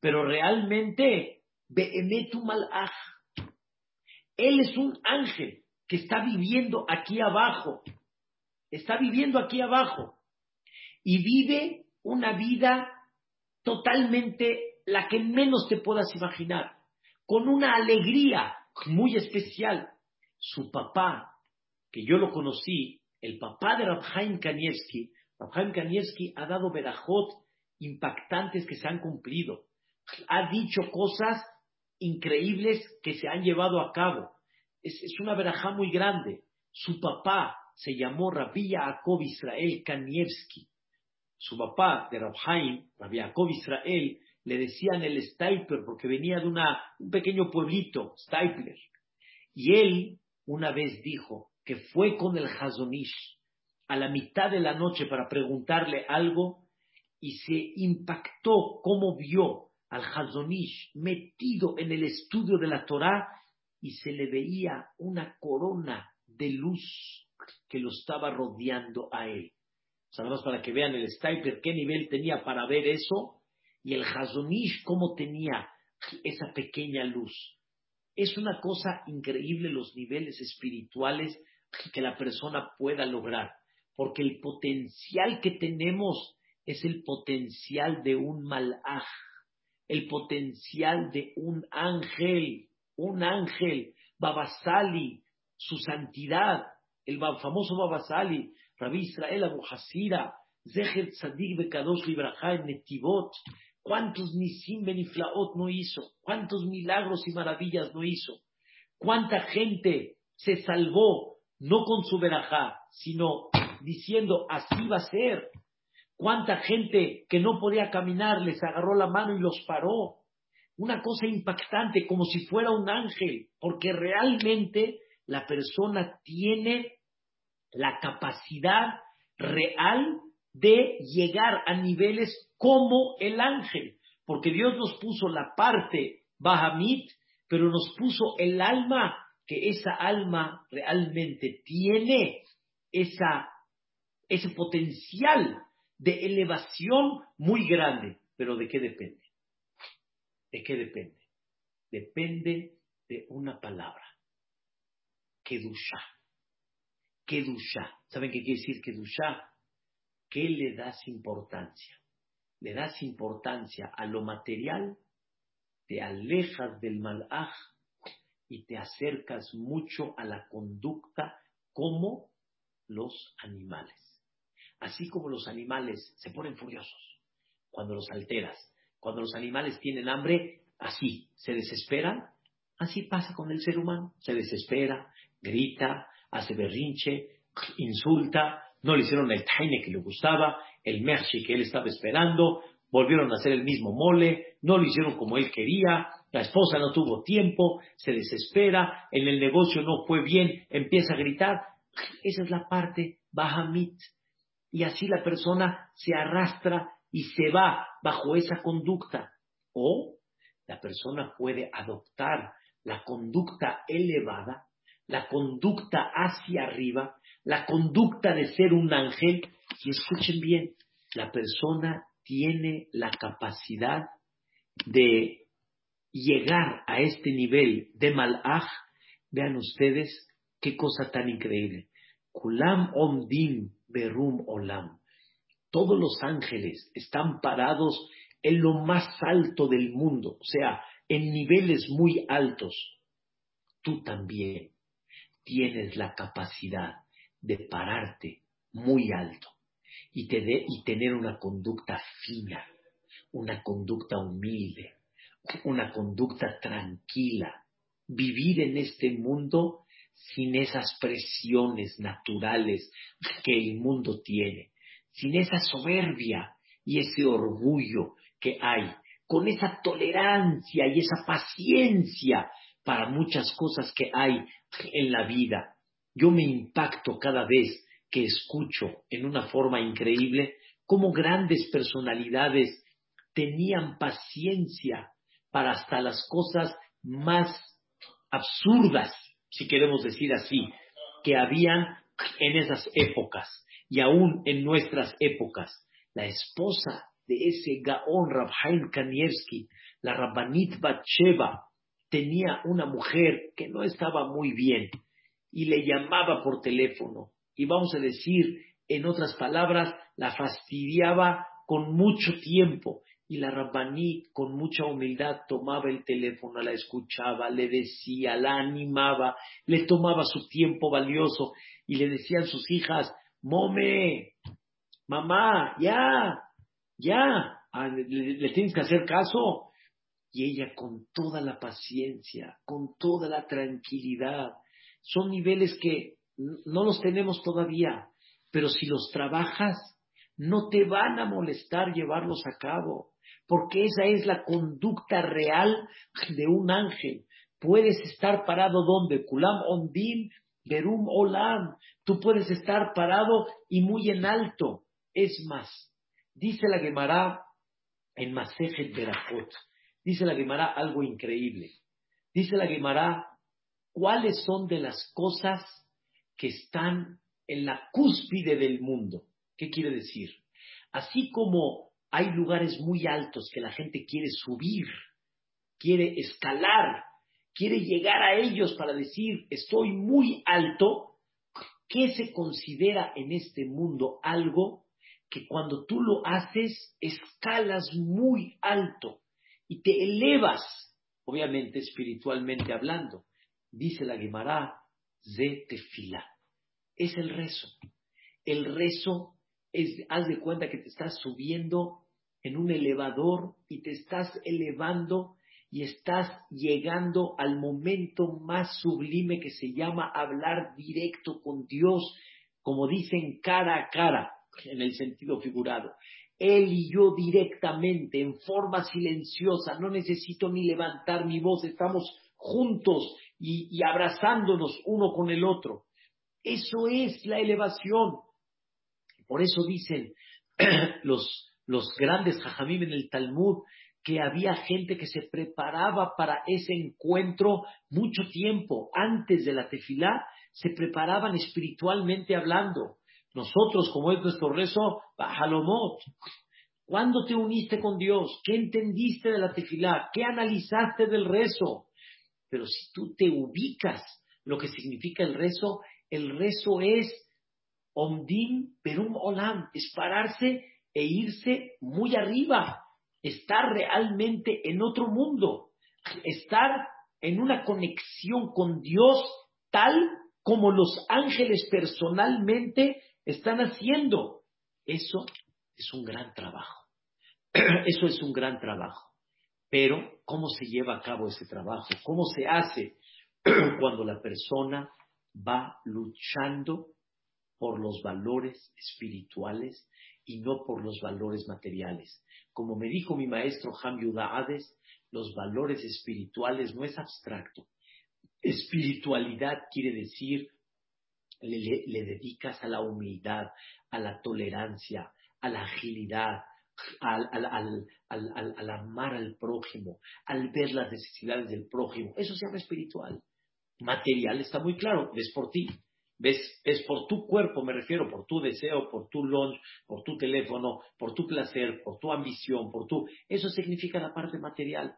pero realmente, Behemetu Malach, él es un ángel que está viviendo aquí abajo. Está viviendo aquí abajo. Y vive una vida totalmente la que menos te puedas imaginar. Con una alegría muy especial. Su papá, que yo lo conocí, el papá de Rabhaim Kanievski, Rabhaim Kanievski ha dado verajot impactantes que se han cumplido. Ha dicho cosas increíbles que se han llevado a cabo. Es, una verajá muy grande. Su papá se llamó Rabbi Yaakov Israel Kanievski. Su papá de Rabhaim, Rabbi Yaakov Israel, le decían el Stipler porque venía de una, un pequeño pueblito, Stipler. Y él una vez dijo que fue con el Hazonish a la mitad de la noche para preguntarle algo y se impactó cómo vio al Hazonish metido en el estudio de la Torá y se le veía una corona de luz que lo estaba rodeando a él. Sabemos para que vean el Stiper qué nivel tenía para ver eso y el Hazonish cómo tenía esa pequeña luz. Es una cosa increíble los niveles espirituales que la persona pueda lograr, porque el potencial que tenemos es el potencial de un malaj el potencial de un ángel, un ángel, Babasali, su santidad, el famoso Babasali, Rabbi Israel Abu Hasira, Zeher Tzadik Bekadosh Libraja en Netivot, cuántos nisim beniflaot no hizo, cuántos milagros y maravillas no hizo, ¿Cuánta gente se salvó no con su verajá, sino diciendo así va a ser? ¿Cuánta gente que no podía caminar les agarró la mano y los paró? Una cosa impactante, como si fuera un ángel, porque realmente la persona tiene la capacidad real de llegar a niveles como el ángel, porque Dios nos puso la parte Bahamit, pero nos puso el alma, que esa alma realmente tiene esa, ese potencial de elevación muy grande. Pero ¿de qué depende? ¿De qué depende? Depende de una palabra. Kedusha. Kedusha. ¿Saben qué quiere decir Kedusha? ¿Qué le das importancia? Le das importancia a lo material, te alejas del malaj y te acercas mucho a la conducta como los animales. Así como los animales se ponen furiosos cuando los alteras, cuando los animales tienen hambre, así se desesperan, así pasa con el ser humano, se desespera, grita, hace berrinche, insulta, no le hicieron el taine que le gustaba, el merchi que él estaba esperando, volvieron a hacer el mismo mole, no lo hicieron como él quería, la esposa no tuvo tiempo, se desespera, en el negocio no fue bien, empieza a gritar. Esa es la parte bahamit. Y así la persona se arrastra y se va bajo esa conducta. O la persona puede adoptar la conducta elevada, la conducta hacia arriba, la conducta de ser un ángel. Y escuchen bien, la persona tiene la capacidad de llegar a este nivel de malaj. Vean ustedes qué cosa tan increíble. Kulam omdim berum olam. Todos los ángeles están parados en lo más alto del mundo, o sea, en niveles muy altos. Tú también tienes la capacidad de pararte muy alto y, tener una conducta fina, una conducta humilde, una conducta tranquila, vivir en este mundo sin esas presiones naturales que el mundo tiene, sin esa soberbia y ese orgullo que hay, con esa tolerancia y esa paciencia para muchas cosas que hay en la vida. Yo me impacto cada vez que escucho en una forma increíble cómo grandes personalidades tenían paciencia para hasta las cosas más absurdas, si queremos decir así, que habían en esas épocas y aún en nuestras épocas. La esposa de ese Gaón Rabhaim Kanievski, la Rabbanit Batsheva, tenía una mujer que no estaba muy bien y le llamaba por teléfono y vamos a decir, en otras palabras, la fastidiaba con mucho tiempo. Y la Rabbaní, con mucha humildad, tomaba el teléfono, la escuchaba, le decía, la animaba, le tomaba su tiempo valioso y le decían sus hijas, Mome, mamá, ya, ya, ah, le tienes que hacer caso. Y ella con toda la paciencia, con toda la tranquilidad, son niveles que no los tenemos todavía, pero si los trabajas, no te van a molestar llevarlos a cabo, porque esa es la conducta real de un ángel. Puedes estar parado donde, Kulam Ondim, Berum Olam, tú puedes estar parado y muy en alto. Es más, dice la Gemara en Masejet Berachot, dice la Gemara algo increíble. Dice la Gemara, ¿cuáles son de las cosas que están en la cúspide del mundo. ¿Qué quiere decir? Así como hay lugares muy altos que la gente quiere subir, quiere escalar, quiere llegar a ellos para decir, estoy muy alto, ¿qué se considera en este mundo algo que cuando tú lo haces, escalas muy alto y te elevas, obviamente espiritualmente hablando? Dice la Gemara, de tefila. Es el rezo. El rezo es, haz de cuenta que te estás subiendo en un elevador y te estás elevando y estás llegando al momento más sublime que se llama hablar directo con Dios, como dicen cara a cara, en el sentido figurado. Él y yo directamente, en forma silenciosa, no necesito ni levantar mi voz, estamos juntos y, abrazándonos uno con el otro. Eso es la elevación. Por eso dicen los, los grandes jajamim en el Talmud que había gente que se preparaba para ese encuentro mucho tiempo antes de la tefilá, se preparaban espiritualmente hablando. Nosotros, como es nuestro rezo, Bajalomot, ¿cuándo te uniste con Dios? ¿Qué entendiste de la tefilá? ¿Qué analizaste del rezo? Pero si tú te ubicas lo que significa el rezo, el rezo es Omdim Perum Olam, es pararse e irse muy arriba, estar realmente en otro mundo, estar en una conexión con Dios tal como los ángeles personalmente están haciendo. Eso es un gran trabajo. Eso es un gran trabajo. Pero, ¿cómo se lleva a cabo ese trabajo? ¿Cómo se hace cuando la persona va luchando por los valores espirituales y no por los valores materiales? Como me dijo mi maestro Ham Hades, los valores espirituales no es abstracto. Espiritualidad quiere decir le, dedicas a la humildad, a la tolerancia, a la agilidad, al, al, amar al prójimo, al ver las necesidades del prójimo. Eso se llama espiritual. Material está muy claro, ves por ti, ves, por tu cuerpo, me refiero, por tu deseo, por tu lunch, por tu teléfono, por tu placer, por tu ambición, por tu... Eso significa la parte material.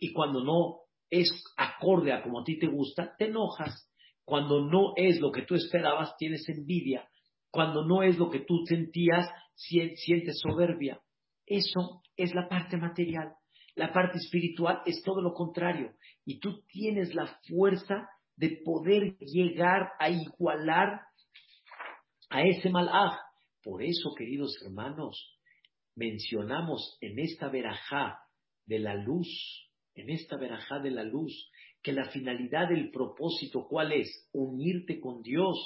Y cuando no es acorde a como a ti te gusta, te enojas. Cuando no es lo que tú esperabas, tienes envidia. Cuando no es lo que tú sentías, sientes soberbia. Eso es la parte material. La parte espiritual es todo lo contrario. Y tú tienes la fuerza de poder llegar a igualar a ese malaj. Por eso, queridos hermanos, mencionamos en esta verajá de la luz, en esta verajá de la luz, que la finalidad del propósito, ¿cuál es? Unirte con Dios.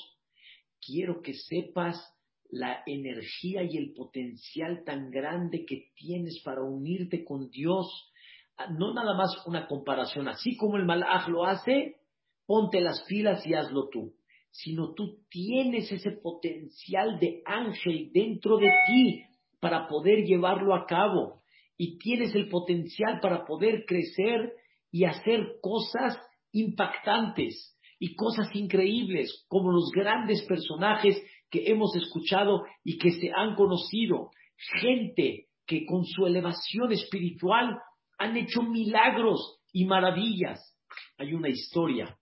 Quiero que sepas la energía y el potencial tan grande que tienes para unirte con Dios. Ah, no nada más una comparación, así como el malaj lo hace, ponte las pilas y hazlo tú, sino tú tienes ese potencial de ángel dentro de ti para poder llevarlo a cabo y tienes el potencial para poder crecer y hacer cosas impactantes y cosas increíbles, como los grandes personajes que hemos escuchado y que se han conocido, gente que con su elevación espiritual han hecho milagros y maravillas. Hay una historia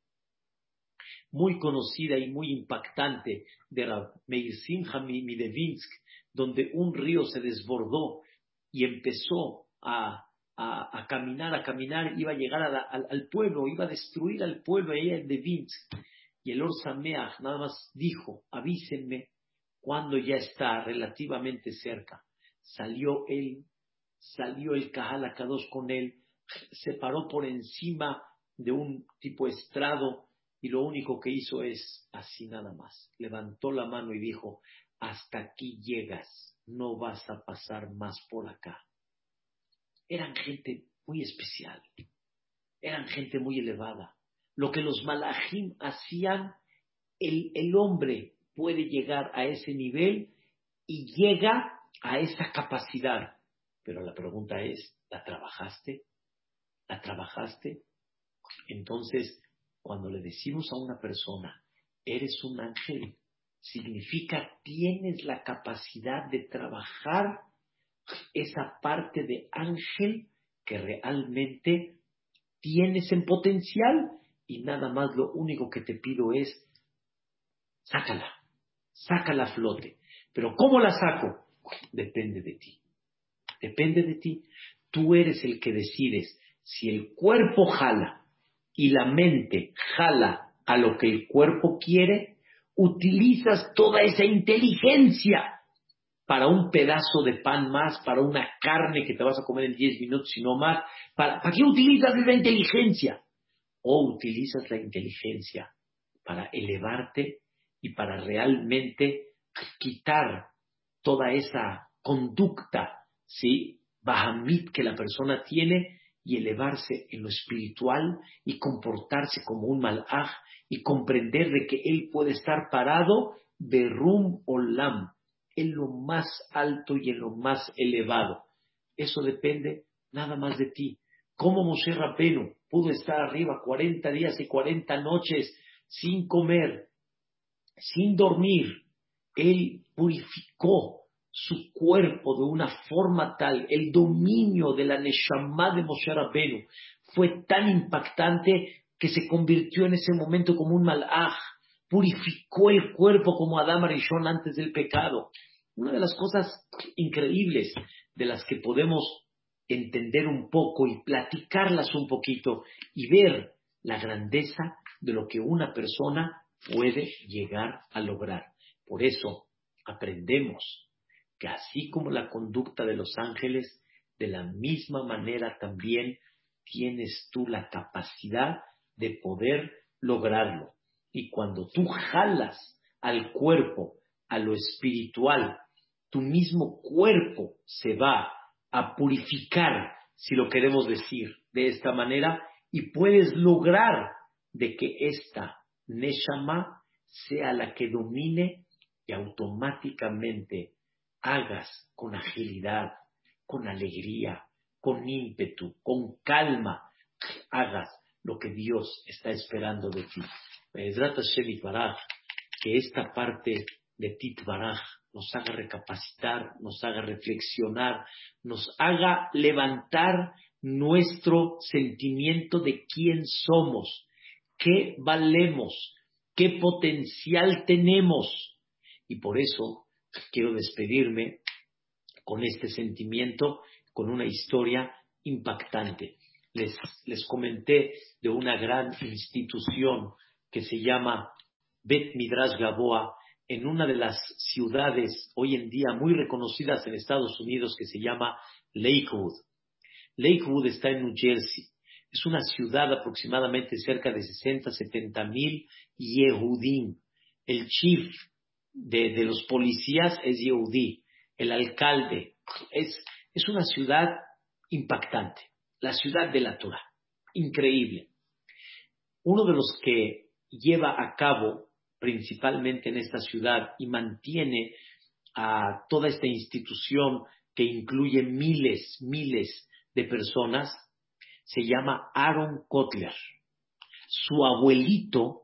muy conocida y muy impactante de Meir Simcha Midevinsk, donde un río se desbordó y empezó a a, caminar, a caminar, iba a llegar al, pueblo, iba a destruir al pueblo allá Vinsk. Y el Orsameach nada más dijo, avísenme cuando ya está relativamente cerca. Salió él, salió el Kahal Akadosh con él, se paró por encima de un tipo estrado y lo único que hizo es así nada más. Levantó la mano y dijo, hasta aquí llegas, no vas a pasar más por acá eran gente muy especial, eran gente muy elevada. Lo que los malajim hacían, el, el hombre puede llegar a ese nivel y llega a esa capacidad. Pero la pregunta es, ¿la trabajaste? ¿La trabajaste? Entonces, cuando le decimos a una persona, eres un ángel, significa tienes la capacidad de trabajar esa parte de ángel que realmente tienes en potencial y nada más lo único que te pido es sácala, sácala a flote. Pero ¿cómo la saco? Depende de ti. Depende de ti. Tú eres el que decides si el cuerpo jala y la mente jala a lo que el cuerpo quiere, utilizas toda esa inteligencia para un pedazo de pan más, para una carne que te vas a comer en 10 minutos, sino más. ¿Para, ¿para qué utilizas la inteligencia? O utilizas la inteligencia para elevarte y para realmente quitar toda esa conducta, ¿sí? Bahamit que la persona tiene y elevarse en lo espiritual y comportarse como un malaj y comprender de que él puede estar parado de rum olam, en lo más alto y en lo más elevado. Eso depende nada más de ti. ¿Cómo Moshe Rabbeinu pudo estar arriba 40 días y 40 noches sin comer, sin dormir? Él purificó su cuerpo de una forma tal, el dominio de la Neshama de Moshe Rabbeinu fue tan impactante que se convirtió en ese momento como un malaj, purificó el cuerpo como Adam Arishon antes del pecado. Una de las cosas increíbles de las que podemos entender un poco y platicarlas un poquito y ver la grandeza de lo que una persona puede llegar a lograr. Por eso aprendemos que así como la conducta de los ángeles, de la misma manera también tienes tú la capacidad de poder lograrlo. Y cuando tú jalas al cuerpo, a lo espiritual, tu mismo cuerpo se va a purificar, si lo queremos decir de esta manera, y puedes lograr de que esta Neshama sea la que domine y automáticamente hagas con agilidad, con alegría, con ímpetu, con calma, hagas lo que Dios está esperando de ti. Que esta parte de Tit Baraj nos haga recapacitar, nos haga reflexionar, nos haga levantar nuestro sentimiento de quién somos, qué valemos, qué potencial tenemos. Y por eso quiero despedirme con este sentimiento, con una historia impactante. Les, les comenté de una gran institución que se llama Bet Midrash Gaboa, en una de las ciudades hoy en día muy reconocidas en Estados Unidos que se llama Lakewood. Lakewood está en New Jersey. Es una ciudad aproximadamente cerca de 60, 70 mil Yehudim. El chief de, los policías es Yehudi, el alcalde. Es, es una ciudad impactante, la ciudad de la Torah, increíble. Uno de los que lleva a cabo principalmente en esta ciudad y mantiene a toda esta institución que incluye miles, miles de personas, se llama Aaron Kotler. Su abuelito,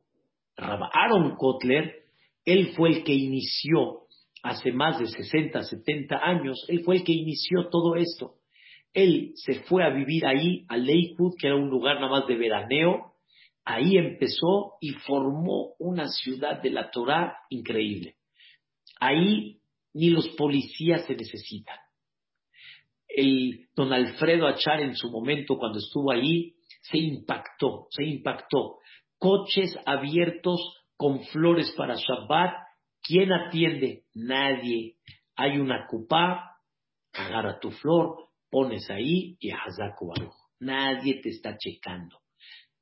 Aaron Kotler, él fue el que inició hace más de 60, 70 años, él fue el que inició todo esto. Él se fue a vivir ahí, a Lakewood, que era un lugar nada más de veraneo. Ahí empezó y formó una ciudad de la Torah increíble. Ahí ni los policías se necesitan. El don Alfredo Achar en su momento cuando estuvo ahí se impactó, se impactó. Coches abiertos con flores para Shabbat. ¿Quién atiende? Nadie. Hay una cupá, agarra tu flor, pones ahí y Hazaku Nadie te está checando.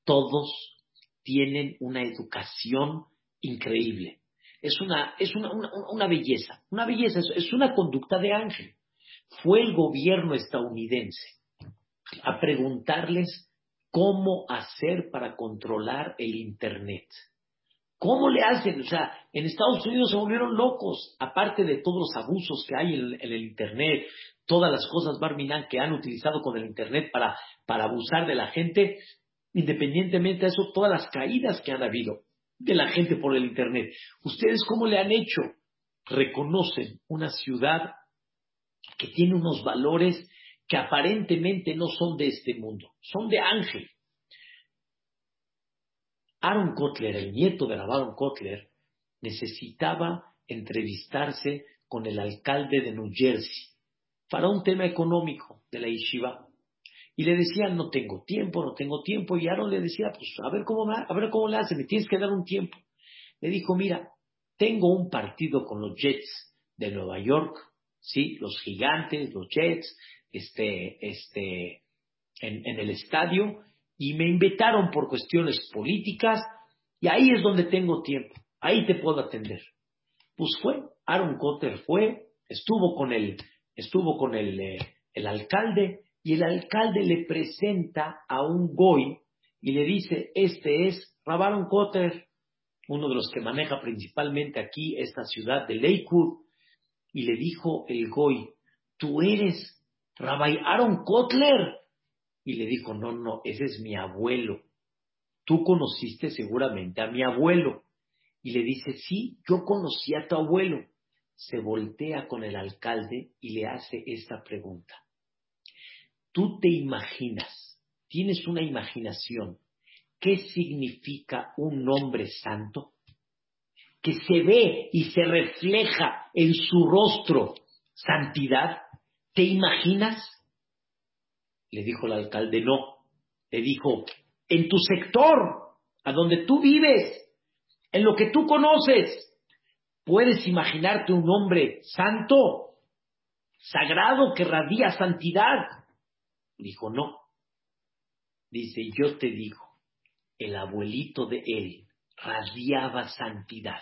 Todos tienen una educación increíble. Es una, es una, una, belleza, una belleza, es una conducta de ángel. Fue el gobierno estadounidense a preguntarles cómo hacer para controlar el Internet. ¿Cómo le hacen? O sea, en Estados Unidos se volvieron locos, aparte de todos los abusos que hay en, el Internet, todas las cosas Barminan que han utilizado con el Internet para, para abusar de la gente, independientemente de eso, todas las caídas que han habido de la gente por el Internet. ¿Ustedes cómo le han hecho? Reconocen una ciudad que tiene unos valores que aparentemente no son de este mundo, son de ángel. Aaron Kotler, el nieto de Aaron Kotler, necesitaba entrevistarse con el alcalde de New Jersey para un tema económico de la yeshiva. Y le decían, no tengo tiempo, no tengo tiempo. Y Aaron le decía, pues a ver cómo, a ver cómo le hace, me tienes que dar un tiempo. Le dijo, mira, tengo un partido con los Jets de Nueva York ¿sí? Los gigantes, los jets, este, este, en, en el estadio, y me invitaron por cuestiones políticas, y ahí es donde tengo tiempo, ahí te puedo atender. Pues fue, Aaron Cotter fue, estuvo con el, estuvo con el, eh, el alcalde, y el alcalde le presenta a un goy y le dice, este es Rabaron Cotter, uno de los que maneja principalmente aquí esta ciudad de Lakewood, y le dijo el goy, tú eres Rabbi Aaron Kotler. Y le dijo, no, no, ese es mi abuelo. Tú conociste seguramente a mi abuelo. Y le dice, sí, yo conocí a tu abuelo. Se voltea con el alcalde y le hace esta pregunta. ¿Tú te imaginas, tienes una imaginación, qué significa un hombre santo? Que se ve y se refleja en su rostro santidad. ¿Te imaginas? Le dijo el alcalde, no. Le dijo, en tu sector, a donde tú vives, en lo que tú conoces, ¿puedes imaginarte un hombre santo, sagrado, que radia santidad? Dijo, no. Dice, yo te digo, el abuelito de él radiaba santidad.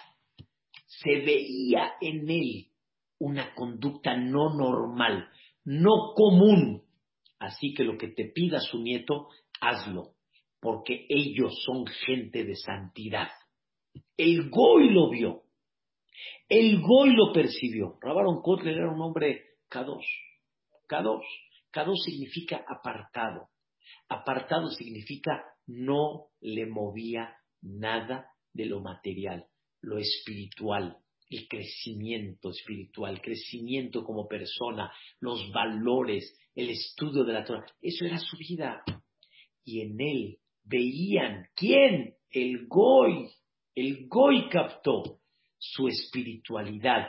Se veía en él una conducta no normal, no común. Así que lo que te pida su nieto, hazlo, porque ellos son gente de santidad. El Goy lo vio, el Goy lo percibió. Rabaron Kotler era un hombre K2, K2. K2 significa apartado. Apartado significa no le movía nada de lo material, lo espiritual, el crecimiento espiritual, crecimiento como persona, los valores, el estudio de la Torah. Eso era su vida. Y en él veían, ¿quién? El Goy. El Goy captó su espiritualidad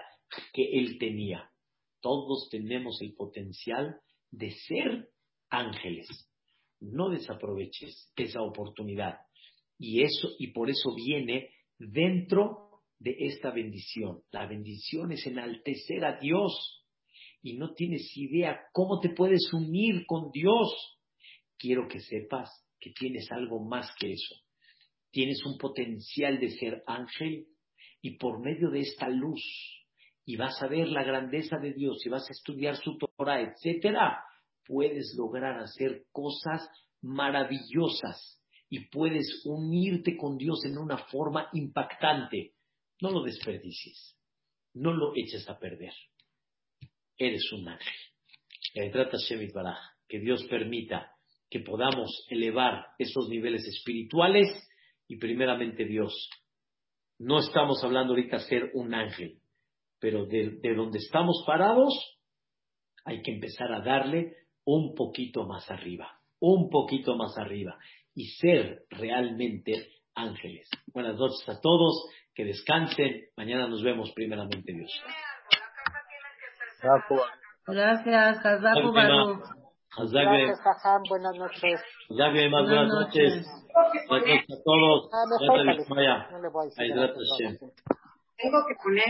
que él tenía. Todos tenemos el potencial de ser ángeles. No desaproveches esa oportunidad. Y eso, y por eso viene dentro de esta bendición. La bendición es enaltecer a Dios y no tienes idea cómo te puedes unir con Dios. Quiero que sepas que tienes algo más que eso. Tienes un potencial de ser ángel y por medio de esta luz y vas a ver la grandeza de Dios y vas a estudiar su Torah, etcétera, puedes lograr hacer cosas maravillosas y puedes unirte con Dios en una forma impactante. No lo desperdicies. No lo eches a perder. Eres un ángel. Que Dios permita que podamos elevar esos niveles espirituales y primeramente Dios. No estamos hablando ahorita de ser un ángel, pero de, de donde estamos parados hay que empezar a darle un poquito más arriba, un poquito más arriba y ser realmente ángeles. Buenas noches a todos que descansen. Mañana nos vemos primeramente Dios. Gracias, Hazaku Baruch. Gracias, Jajam. Buenas noches. Buenas noches. Buenas noches a todos. Ah, me no le voy. Tengo que poner